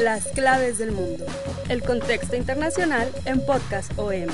Las claves del mundo. El contexto internacional en Podcast OM.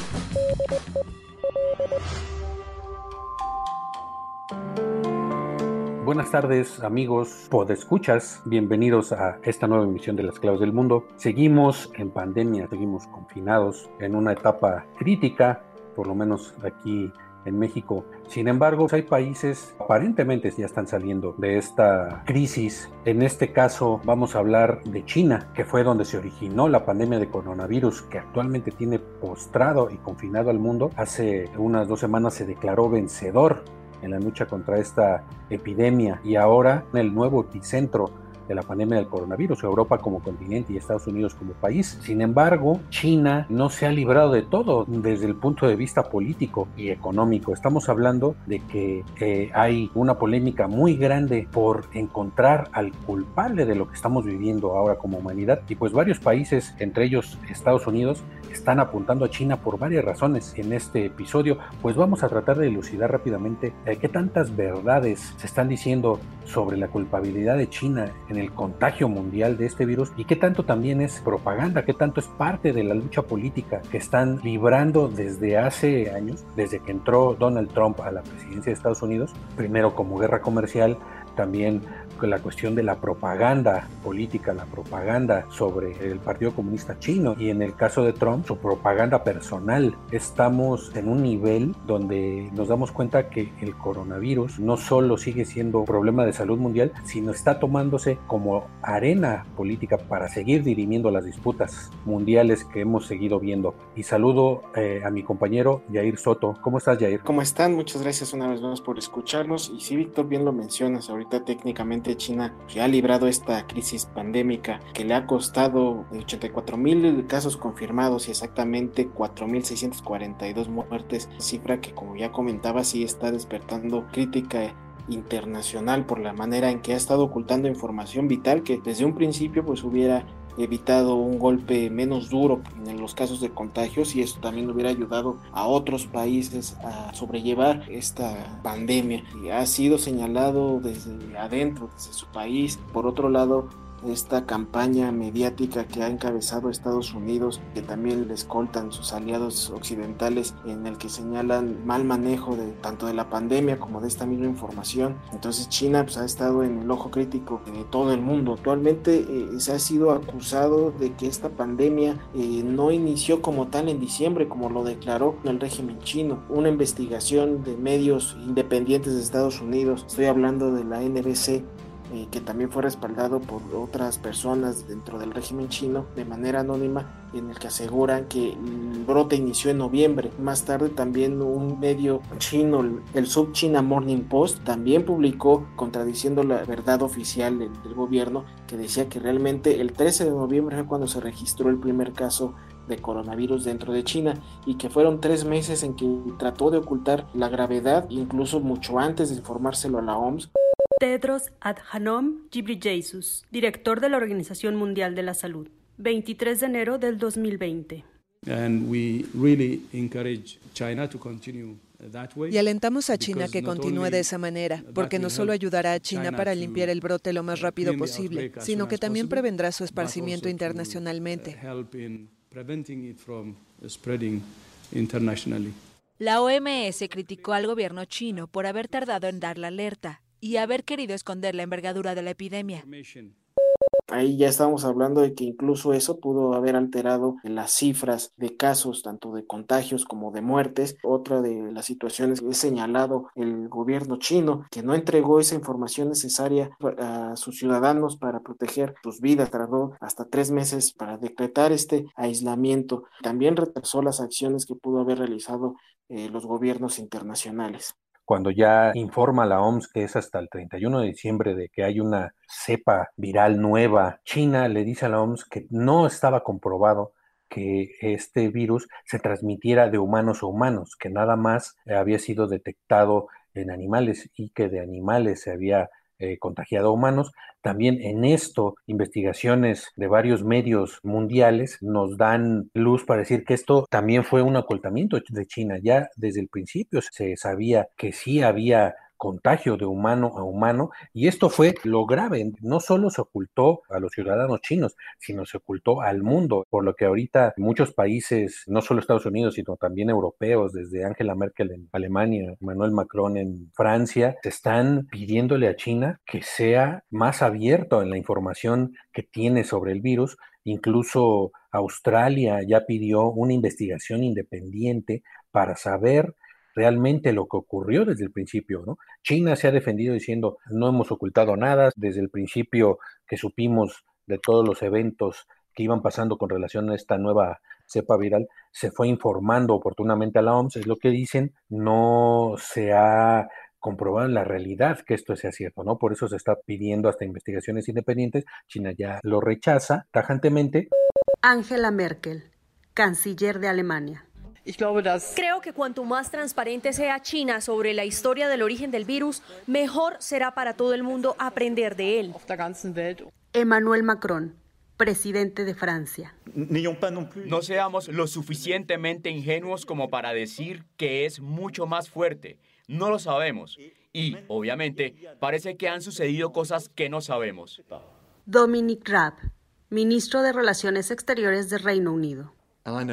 Buenas tardes amigos podescuchas, bienvenidos a esta nueva emisión de Las Claves del Mundo. Seguimos en pandemia, seguimos confinados en una etapa crítica, por lo menos aquí en México. Sin embargo, hay países aparentemente ya están saliendo de esta crisis. En este caso vamos a hablar de China, que fue donde se originó la pandemia de coronavirus, que actualmente tiene postrado y confinado al mundo. Hace unas dos semanas se declaró vencedor en la lucha contra esta epidemia y ahora el nuevo epicentro de la pandemia del coronavirus, Europa como continente y Estados Unidos como país. Sin embargo, China no se ha librado de todo desde el punto de vista político y económico. Estamos hablando de que eh, hay una polémica muy grande por encontrar al culpable de lo que estamos viviendo ahora como humanidad y pues varios países, entre ellos Estados Unidos, están apuntando a China por varias razones. En este episodio pues vamos a tratar de elucidar rápidamente eh, qué tantas verdades se están diciendo sobre la culpabilidad de China en el contagio mundial de este virus y qué tanto también es propaganda, qué tanto es parte de la lucha política que están librando desde hace años, desde que entró Donald Trump a la presidencia de Estados Unidos, primero como guerra comercial, también la cuestión de la propaganda política, la propaganda sobre el Partido Comunista Chino y en el caso de Trump, su propaganda personal. Estamos en un nivel donde nos damos cuenta que el coronavirus no solo sigue siendo un problema de salud mundial, sino está tomándose como arena política para seguir dirimiendo las disputas mundiales que hemos seguido viendo. Y saludo eh, a mi compañero Jair Soto. ¿Cómo estás, Jair? ¿Cómo están? Muchas gracias una vez más por escucharnos. Y si Víctor, bien lo mencionas, ahorita técnicamente China ya ha librado esta crisis pandémica que le ha costado 84 mil casos confirmados y exactamente 4.642 muertes, cifra que como ya comentaba sí está despertando crítica internacional por la manera en que ha estado ocultando información vital que desde un principio pues hubiera evitado un golpe menos duro en los casos de contagios y eso también hubiera ayudado a otros países a sobrellevar esta pandemia. Y ha sido señalado desde adentro, desde su país. Por otro lado, esta campaña mediática que ha encabezado Estados Unidos, que también le escoltan sus aliados occidentales, en el que señalan mal manejo de tanto de la pandemia como de esta misma información. Entonces China pues, ha estado en el ojo crítico de todo el mundo. Actualmente eh, se ha sido acusado de que esta pandemia eh, no inició como tal en diciembre, como lo declaró el régimen chino. Una investigación de medios independientes de Estados Unidos, estoy hablando de la NBC, eh, que también fue respaldado por otras personas dentro del régimen chino de manera anónima, en el que aseguran que el brote inició en noviembre. Más tarde también un medio chino, el Sub China Morning Post, también publicó contradiciendo la verdad oficial del, del gobierno, que decía que realmente el 13 de noviembre fue cuando se registró el primer caso de coronavirus dentro de China y que fueron tres meses en que trató de ocultar la gravedad, incluso mucho antes de informárselo a la OMS. Tedros Adhanom Ghebreyesus, director de la Organización Mundial de la Salud, 23 de enero del 2020. Y alentamos a China que continúe de esa manera, porque no solo ayudará a China para limpiar el brote lo más rápido posible, sino que también prevendrá su esparcimiento internacionalmente. La OMS criticó al gobierno chino por haber tardado en dar la alerta y haber querido esconder la envergadura de la epidemia. Ahí ya estamos hablando de que incluso eso pudo haber alterado las cifras de casos, tanto de contagios como de muertes. Otra de las situaciones que he señalado el gobierno chino, que no entregó esa información necesaria a sus ciudadanos para proteger sus vidas. Tardó hasta tres meses para decretar este aislamiento. También retrasó las acciones que pudo haber realizado eh, los gobiernos internacionales. Cuando ya informa la OMS que es hasta el 31 de diciembre de que hay una cepa viral nueva, China le dice a la OMS que no estaba comprobado que este virus se transmitiera de humanos a humanos, que nada más había sido detectado en animales y que de animales se había eh, contagiado a humanos. También en esto, investigaciones de varios medios mundiales nos dan luz para decir que esto también fue un ocultamiento de China. Ya desde el principio se sabía que sí había contagio de humano a humano y esto fue lo grave, no solo se ocultó a los ciudadanos chinos, sino se ocultó al mundo, por lo que ahorita muchos países, no solo Estados Unidos, sino también europeos, desde Angela Merkel en Alemania, Emmanuel Macron en Francia, están pidiéndole a China que sea más abierto en la información que tiene sobre el virus, incluso Australia ya pidió una investigación independiente para saber realmente lo que ocurrió desde el principio, ¿no? China se ha defendido diciendo no hemos ocultado nada desde el principio que supimos de todos los eventos que iban pasando con relación a esta nueva cepa viral, se fue informando oportunamente a la OMS, es lo que dicen, no se ha comprobado en la realidad que esto sea cierto, ¿no? Por eso se está pidiendo hasta investigaciones independientes, China ya lo rechaza tajantemente. Angela Merkel, canciller de Alemania. Creo que cuanto más transparente sea China sobre la historia del origen del virus, mejor será para todo el mundo aprender de él. Emmanuel Macron, presidente de Francia. No seamos lo suficientemente ingenuos como para decir que es mucho más fuerte. No lo sabemos. Y, obviamente, parece que han sucedido cosas que no sabemos. Dominic Raab, ministro de Relaciones Exteriores de Reino Unido.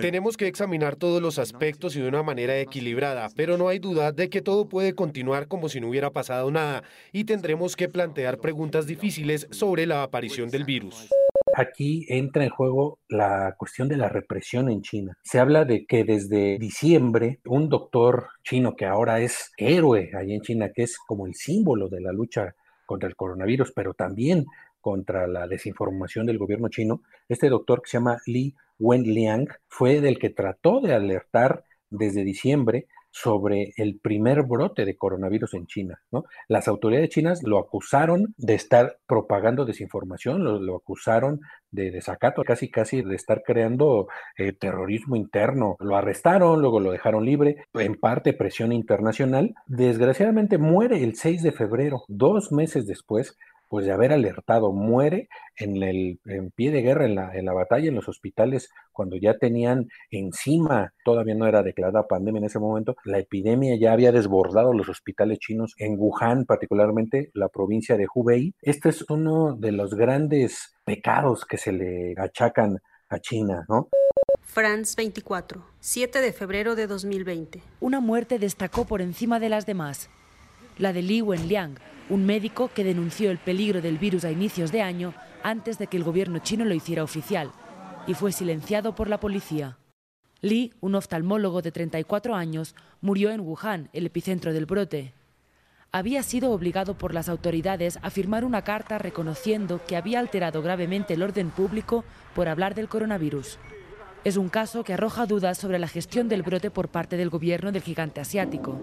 Tenemos que examinar todos los aspectos y de una manera equilibrada, pero no hay duda de que todo puede continuar como si no hubiera pasado nada y tendremos que plantear preguntas difíciles sobre la aparición del virus. Aquí entra en juego la cuestión de la represión en China. Se habla de que desde diciembre un doctor chino que ahora es héroe allí en China, que es como el símbolo de la lucha contra el coronavirus, pero también contra la desinformación del gobierno chino, este doctor que se llama Li Wenliang fue del que trató de alertar desde diciembre sobre el primer brote de coronavirus en China. ¿no? Las autoridades chinas lo acusaron de estar propagando desinformación, lo, acusaron de desacato, casi casi de estar creando eh, terrorismo interno. Lo arrestaron, luego lo dejaron libre, en parte presión internacional. Desgraciadamente muere el 6 de febrero, dos meses después pues de haber alertado, muere en el pie de guerra, en la, en la batalla, en los hospitales, cuando ya tenían encima, todavía no era declarada pandemia en ese momento, la epidemia ya había desbordado los hospitales chinos, en Wuhan particularmente, la provincia de Hubei. Este es uno de los grandes pecados que se le achacan a China, ¿no? France 24, 7 de febrero de 2020. Una muerte destacó por encima de las demás, la de Li Wenliang, un médico que denunció el peligro del virus a inicios de año antes de que el gobierno chino lo hiciera oficial, y fue silenciado por la policía. Li, un oftalmólogo de 34 años, murió en Wuhan, el epicentro del brote. Había sido obligado por las autoridades a firmar una carta reconociendo que había alterado gravemente el orden público por hablar del coronavirus. Es un caso que arroja dudas sobre la gestión del brote por parte del gobierno del gigante asiático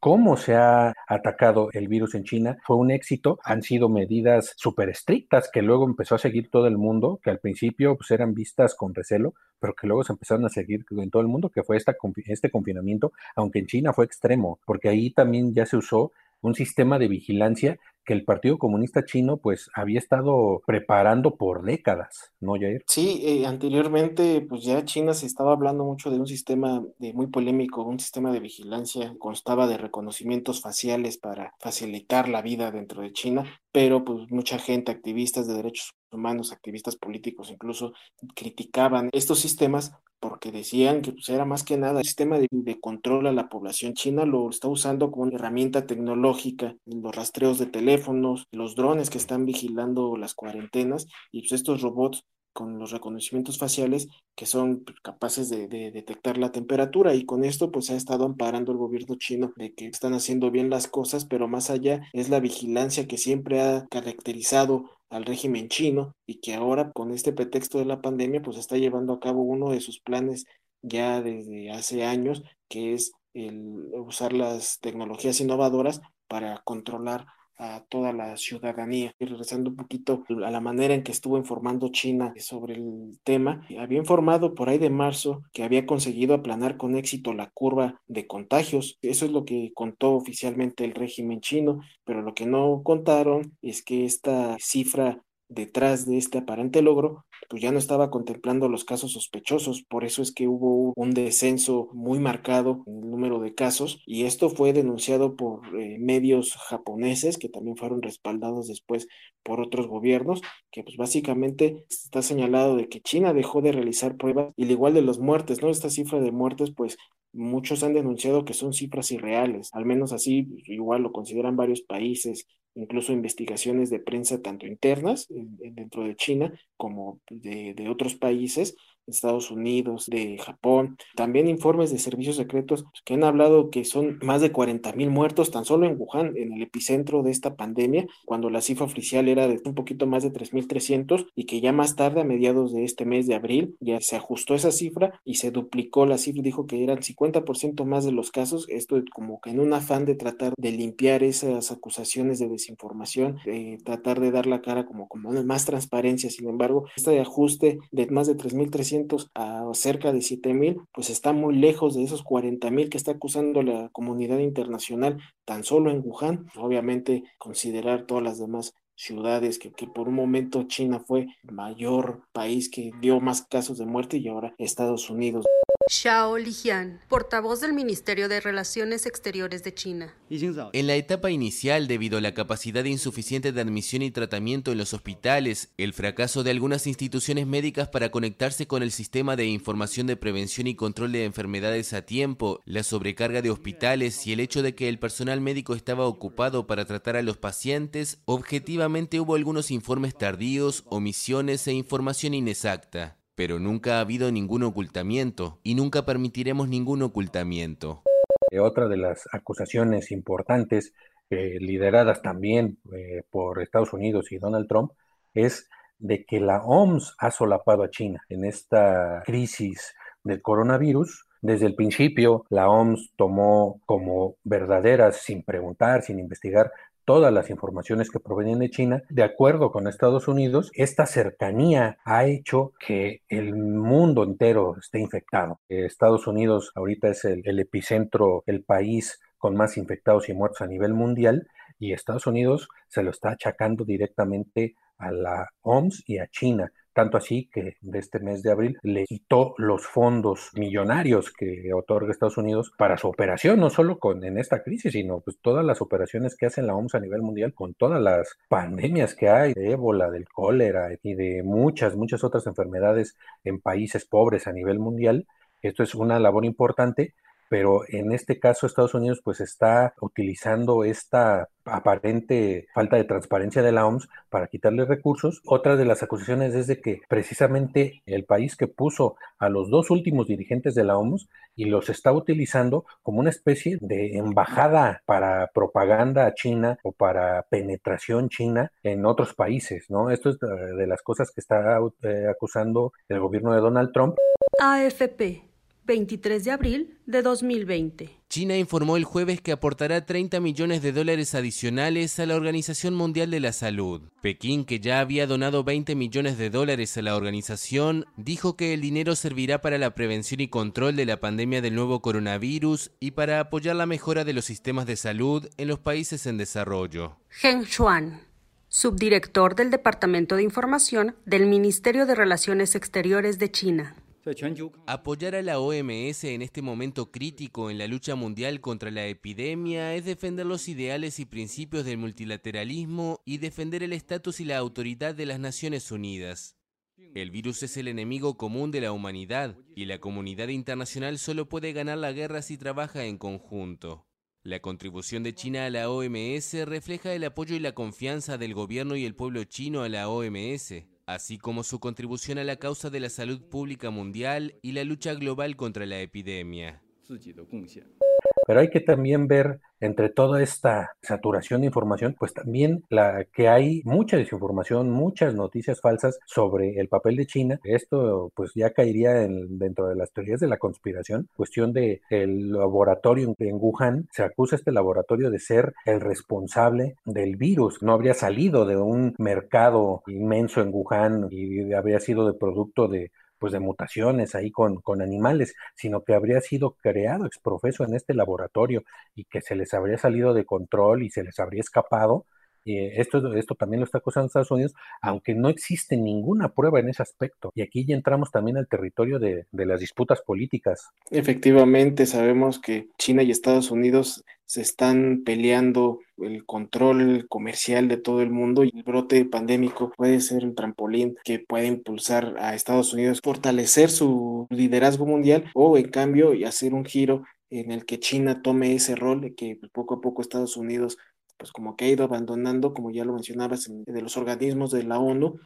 cómo se ha atacado el virus en China fue un éxito. Han sido medidas súper estrictas que luego empezó a seguir todo el mundo, que al principio pues, eran vistas con recelo, pero que luego se empezaron a seguir en todo el mundo, que fue esta, este confinamiento, aunque en China fue extremo, porque ahí también ya se usó un sistema de vigilancia que el Partido Comunista Chino pues había estado preparando por décadas, ¿no, Jair? Sí, eh, anteriormente pues ya China se estaba hablando mucho de un sistema de, muy polémico, un sistema de vigilancia, constaba de reconocimientos faciales para facilitar la vida dentro de China, pero pues mucha gente, activistas de derechos humanos, activistas políticos incluso, criticaban estos sistemas porque decían que pues, era más que nada el sistema de, control a la población china lo está usando como una herramienta tecnológica, los rastreos de teléfonos, los drones que están vigilando las cuarentenas y pues estos robots con los reconocimientos faciales que son capaces de, de, detectar la temperatura y con esto pues ha estado amparando el gobierno chino de que están haciendo bien las cosas, pero más allá es la vigilancia que siempre ha caracterizado al régimen chino y que ahora con este pretexto de la pandemia pues está llevando a cabo uno de sus planes ya desde hace años que es el usar las tecnologías innovadoras para controlar a toda la ciudadanía. Y regresando un poquito a la manera en que estuvo informando China sobre el tema, había informado por ahí de marzo que había conseguido aplanar con éxito la curva de contagios. Eso es lo que contó oficialmente el régimen chino, pero lo que no contaron es que esta cifra detrás de este aparente logro, pues ya no estaba contemplando los casos sospechosos, por eso es que hubo un descenso muy marcado en el número de casos y esto fue denunciado por eh, medios japoneses que también fueron respaldados después por otros gobiernos, que pues básicamente está señalado de que China dejó de realizar pruebas y al igual de los muertes, ¿no? Esta cifra de muertes pues muchos han denunciado que son cifras irreales, al menos así igual lo consideran varios países incluso investigaciones de prensa tanto internas dentro de China como de, de otros países Estados Unidos, de Japón, también informes de servicios secretos que han hablado que son más de 40 mil muertos tan solo en Wuhan, en el epicentro de esta pandemia, cuando la cifra oficial era de un poquito más de 3.300 y que ya más tarde, a mediados de este mes de abril, ya se ajustó esa cifra y se duplicó la cifra, dijo que eran 50% más de los casos, esto como que en un afán de tratar de limpiar esas acusaciones de desinformación, de tratar de dar la cara como, como más transparencia, sin embargo, este ajuste de más de 3.300 a cerca de 7 mil, pues está muy lejos de esos 40 mil que está acusando la comunidad internacional tan solo en Wuhan. Obviamente considerar todas las demás ciudades, que, que, por un momento China fue el mayor país que dio más casos de muerte y ahora Estados Unidos. Xiao Lijian, portavoz del Ministerio de Relaciones Exteriores de China. En la etapa inicial, debido a la capacidad insuficiente de admisión y tratamiento en los hospitales, el fracaso de algunas instituciones médicas para conectarse con el sistema de información de prevención y control de enfermedades a tiempo, la sobrecarga de hospitales y el hecho de que el personal médico estaba ocupado para tratar a los pacientes, objetivamente hubo algunos informes tardíos, omisiones e información inexacta pero nunca ha habido ningún ocultamiento y nunca permitiremos ningún ocultamiento. Eh, otra de las acusaciones importantes, eh, lideradas también eh, por Estados Unidos y Donald Trump, es de que la OMS ha solapado a China en esta crisis del coronavirus. Desde el principio, la OMS tomó como verdaderas, sin preguntar, sin investigar, todas las informaciones que provienen de China, de acuerdo con Estados Unidos, esta cercanía ha hecho que el mundo entero esté infectado. Estados Unidos ahorita es el, epicentro, el país con más infectados y muertos a nivel mundial, y Estados Unidos se lo está achacando directamente a la OMS y a China tanto así que de este mes de abril le quitó los fondos millonarios que otorga Estados Unidos para su operación, no solo con en esta crisis, sino pues todas las operaciones que hace la OMS a nivel mundial con todas las pandemias que hay de ébola, del cólera y de muchas, muchas otras enfermedades en países pobres a nivel mundial. Esto es una labor importante pero en este caso Estados Unidos pues está utilizando esta aparente falta de transparencia de la OMS para quitarle recursos. Otra de las acusaciones es de que precisamente el país que puso a los dos últimos dirigentes de la OMS y los está utilizando como una especie de embajada para propaganda china o para penetración china en otros países, ¿no? Esto es de las cosas que está eh, acusando el gobierno de Donald Trump. AFP 23 de abril de 2020. China informó el jueves que aportará 30 millones de dólares adicionales a la Organización Mundial de la Salud. Pekín, que ya había donado 20 millones de dólares a la organización, dijo que el dinero servirá para la prevención y control de la pandemia del nuevo coronavirus y para apoyar la mejora de los sistemas de salud en los países en desarrollo. Geng Shuan subdirector del Departamento de Información del Ministerio de Relaciones Exteriores de China. Apoyar a la OMS en este momento crítico en la lucha mundial contra la epidemia es defender los ideales y principios del multilateralismo y defender el estatus y la autoridad de las Naciones Unidas. El virus es el enemigo común de la humanidad y la comunidad internacional solo puede ganar la guerra si trabaja en conjunto. La contribución de China a la OMS refleja el apoyo y la confianza del gobierno y el pueblo chino a la OMS así como su contribución a la causa de la salud pública mundial y la lucha global contra la epidemia. Pero hay que también ver entre toda esta saturación de información, pues también la que hay mucha desinformación, muchas noticias falsas sobre el papel de China. Esto pues ya caería dentro de las teorías de la conspiración, cuestión de el laboratorio en Wuhan, se acusa este laboratorio de ser el responsable del virus. No habría salido de un mercado inmenso en Wuhan y habría sido de producto de pues de mutaciones ahí con, con animales, sino que habría sido creado exprofeso en este laboratorio y que se les habría salido de control y se les habría escapado esto, esto también lo está acusando Estados Unidos, aunque no existe ninguna prueba en ese aspecto. Y aquí ya entramos también al territorio de, las disputas políticas. Efectivamente, sabemos que China y Estados Unidos se están peleando el control comercial de todo el mundo y el brote pandémico puede ser un trampolín que puede impulsar a Estados Unidos fortalecer su liderazgo mundial o en cambio hacer un giro en el que China tome ese rol que poco a poco Estados Unidos pues como que ha ido abandonando, como ya lo mencionabas, de los organismos de la ONU.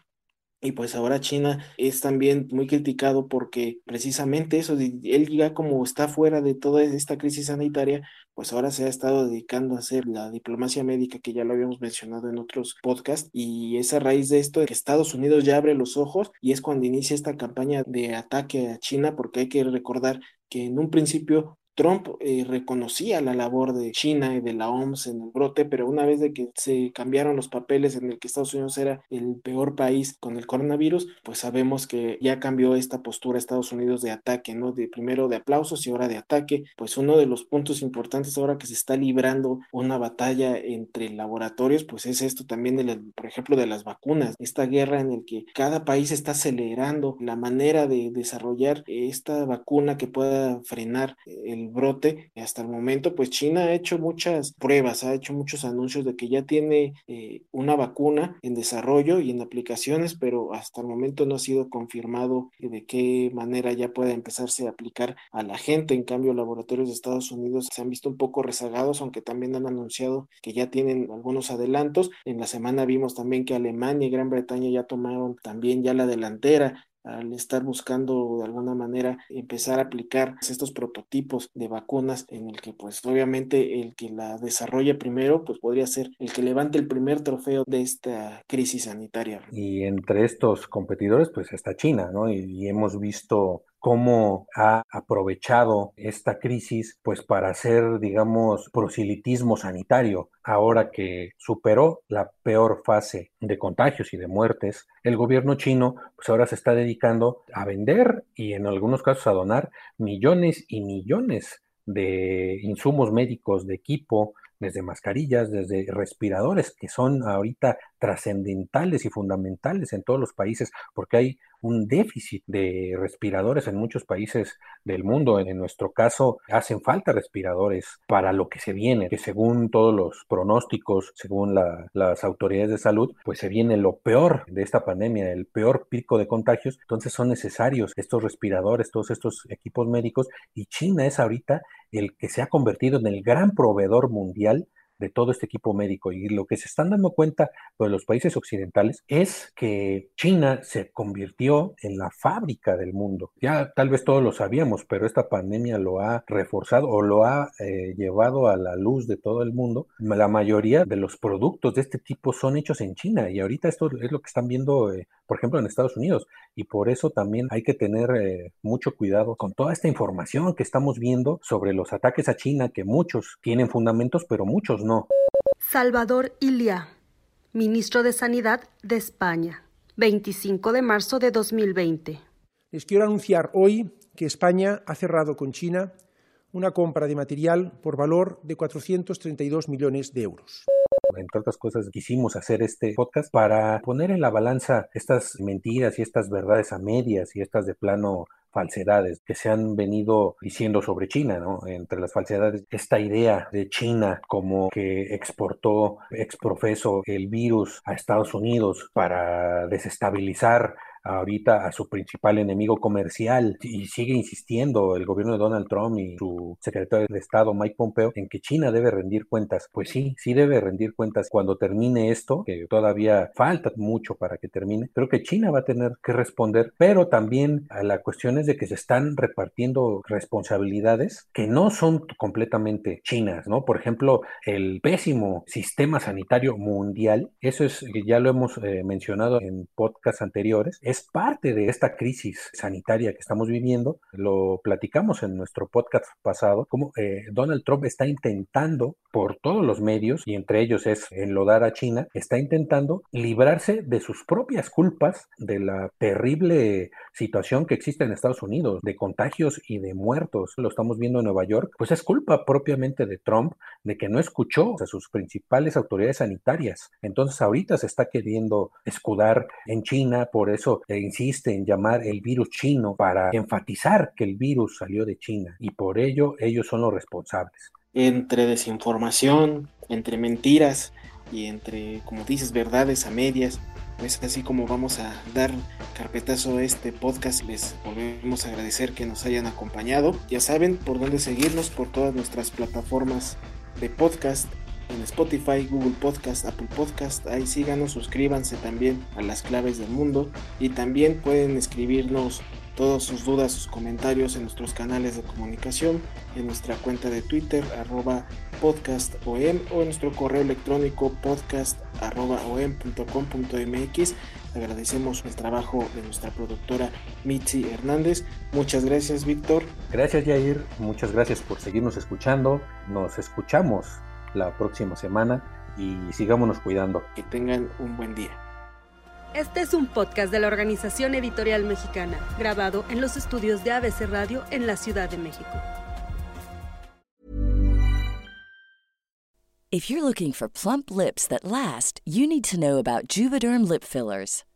Y pues ahora China es también muy criticado porque precisamente eso, él ya como está fuera de toda esta crisis sanitaria, pues ahora se ha estado dedicando a hacer la diplomacia médica que ya lo habíamos mencionado en otros podcasts y es a raíz de esto que Estados Unidos ya abre los ojos y es cuando inicia esta campaña de ataque a China porque hay que recordar que en un principio Trump eh, reconocía la labor de China y de la OMS en el brote, pero una vez de que se cambiaron los papeles en el que Estados Unidos era el peor país con el coronavirus, pues sabemos que ya cambió esta postura Estados Unidos de ataque, ¿no? De primero de aplausos y ahora de ataque. Pues uno de los puntos importantes ahora que se está librando una batalla entre laboratorios, pues es esto también, de por ejemplo, de las vacunas. Esta guerra en el que cada país está acelerando la manera de desarrollar esta vacuna que pueda frenar el brote. Hasta el momento, pues China ha hecho muchas pruebas, ha hecho muchos anuncios de que ya tiene eh, una vacuna en desarrollo y en aplicaciones, pero hasta el momento no ha sido confirmado de qué manera ya pueda empezarse a aplicar a la gente. En cambio, laboratorios de Estados Unidos se han visto un poco rezagados, aunque también han anunciado que ya tienen algunos adelantos. En la semana vimos también que Alemania y Gran Bretaña ya tomaron también ya la delantera al estar buscando de alguna manera empezar a aplicar estos prototipos de vacunas en el que pues obviamente el que la desarrolle primero pues podría ser el que levante el primer trofeo de esta crisis sanitaria. Y entre estos competidores pues está China, ¿no? y hemos visto cómo ha aprovechado esta crisis pues para hacer, digamos, proselitismo sanitario. Ahora que superó la peor fase de contagios y de muertes, el gobierno chino pues ahora se está dedicando a vender y en algunos casos a donar millones y millones de insumos médicos, de equipo, desde mascarillas, desde respiradores, que son ahorita trascendentales y fundamentales en todos los países, porque hay un déficit de respiradores en muchos países del mundo. En nuestro caso, hacen falta respiradores para lo que se viene, que según todos los pronósticos, según las autoridades de salud, pues se viene lo peor de esta pandemia, el peor pico de contagios. Entonces son necesarios estos respiradores, todos estos equipos médicos, y China es ahorita el que se ha convertido en el gran proveedor mundial de todo este equipo médico. Y lo que se están dando cuenta de los países occidentales es que China se convirtió en la fábrica del mundo. Ya tal vez todos lo sabíamos, pero esta pandemia lo ha reforzado o lo ha eh, llevado a la luz de todo el mundo. La mayoría de los productos de este tipo son hechos en China y ahorita esto es lo que están viendo, eh, por ejemplo, en Estados Unidos. Y por eso también hay que tener eh, mucho cuidado con toda esta información que estamos viendo sobre los ataques a China, que muchos tienen fundamentos, pero muchos no Salvador Ilia, ministro de Sanidad de España, 25 de marzo de 2020. Les quiero anunciar hoy que España ha cerrado con China una compra de material por valor de 432 millones de euros. Entre otras cosas, quisimos hacer este podcast para poner en la balanza estas mentiras y estas verdades a medias y estas de plano falsedades que se han venido diciendo sobre China, ¿no? Entre las falsedades, esta idea de China como que exportó exprofeso el virus a Estados Unidos para desestabilizar ahorita a su principal enemigo comercial y sigue insistiendo el gobierno de Donald Trump y su secretario de Estado Mike Pompeo en que China debe rendir cuentas. Pues sí, sí debe rendir cuentas cuando termine esto, que todavía falta mucho para que termine. Creo que China va a tener que responder, pero también a la cuestión es de que se están repartiendo responsabilidades que no son completamente chinas, ¿no? Por ejemplo, el pésimo sistema sanitario mundial, eso es, ya lo hemos eh, mencionado en podcasts anteriores, es parte de esta crisis sanitaria que estamos viviendo. Lo platicamos en nuestro podcast pasado, como eh, Donald Trump está intentando por todos los medios, y entre ellos es enlodar a China, está intentando librarse de sus propias culpas de la terrible situación que existe en Estados Unidos, de contagios y de muertos. Lo estamos viendo en Nueva York, pues es culpa propiamente de Trump de que no escuchó a sus principales autoridades sanitarias. Entonces ahorita se está queriendo escudar en China, por eso insiste en llamar el virus chino para enfatizar que el virus salió de China y por ello ellos son los responsables. Entre desinformación, entre mentiras y entre, como dices, verdades a medias, pues así como vamos a dar carpetazo a este podcast. Les volvemos a agradecer que nos hayan acompañado. Ya saben por dónde seguirnos por todas nuestras plataformas de podcast en Spotify, Google Podcast, Apple Podcast. Ahí síganos, suscríbanse también a las claves del mundo y también pueden escribirnos todas sus dudas, sus comentarios en nuestros canales de comunicación, en nuestra cuenta de Twitter, arroba podcastom o en nuestro correo electrónico podcast.om.com.mx. Agradecemos el trabajo de nuestra productora Mitzi Hernández. Muchas gracias, Víctor. Gracias, Jair. Muchas gracias por seguirnos escuchando. Nos escuchamos la próxima semana y sigámonos cuidando. Que tengan un buen día. Este es un podcast de la Organización Editorial Mexicana, grabado en los estudios de ABC Radio en la Ciudad de México. If you're looking for plump lips that last, you need to know about Juvederm lip fillers.